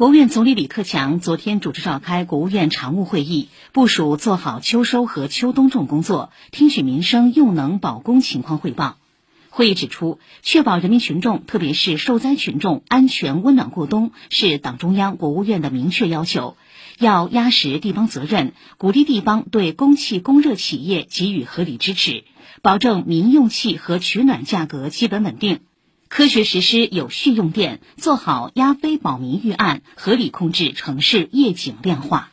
国务院总理李克强昨天主持召开国务院常务会议，部署做好秋收和秋冬种工作，听取民生用能保供情况汇报。会议指出，确保人民群众，特别是受灾群众安全温暖过冬，是党中央、国务院的明确要求。要压实地方责任，鼓励地方对供气供热企业给予合理支持，保证民用气和取暖价格基本稳定。科学实施有序用电，做好压非保民预案，合理控制城市夜景亮化。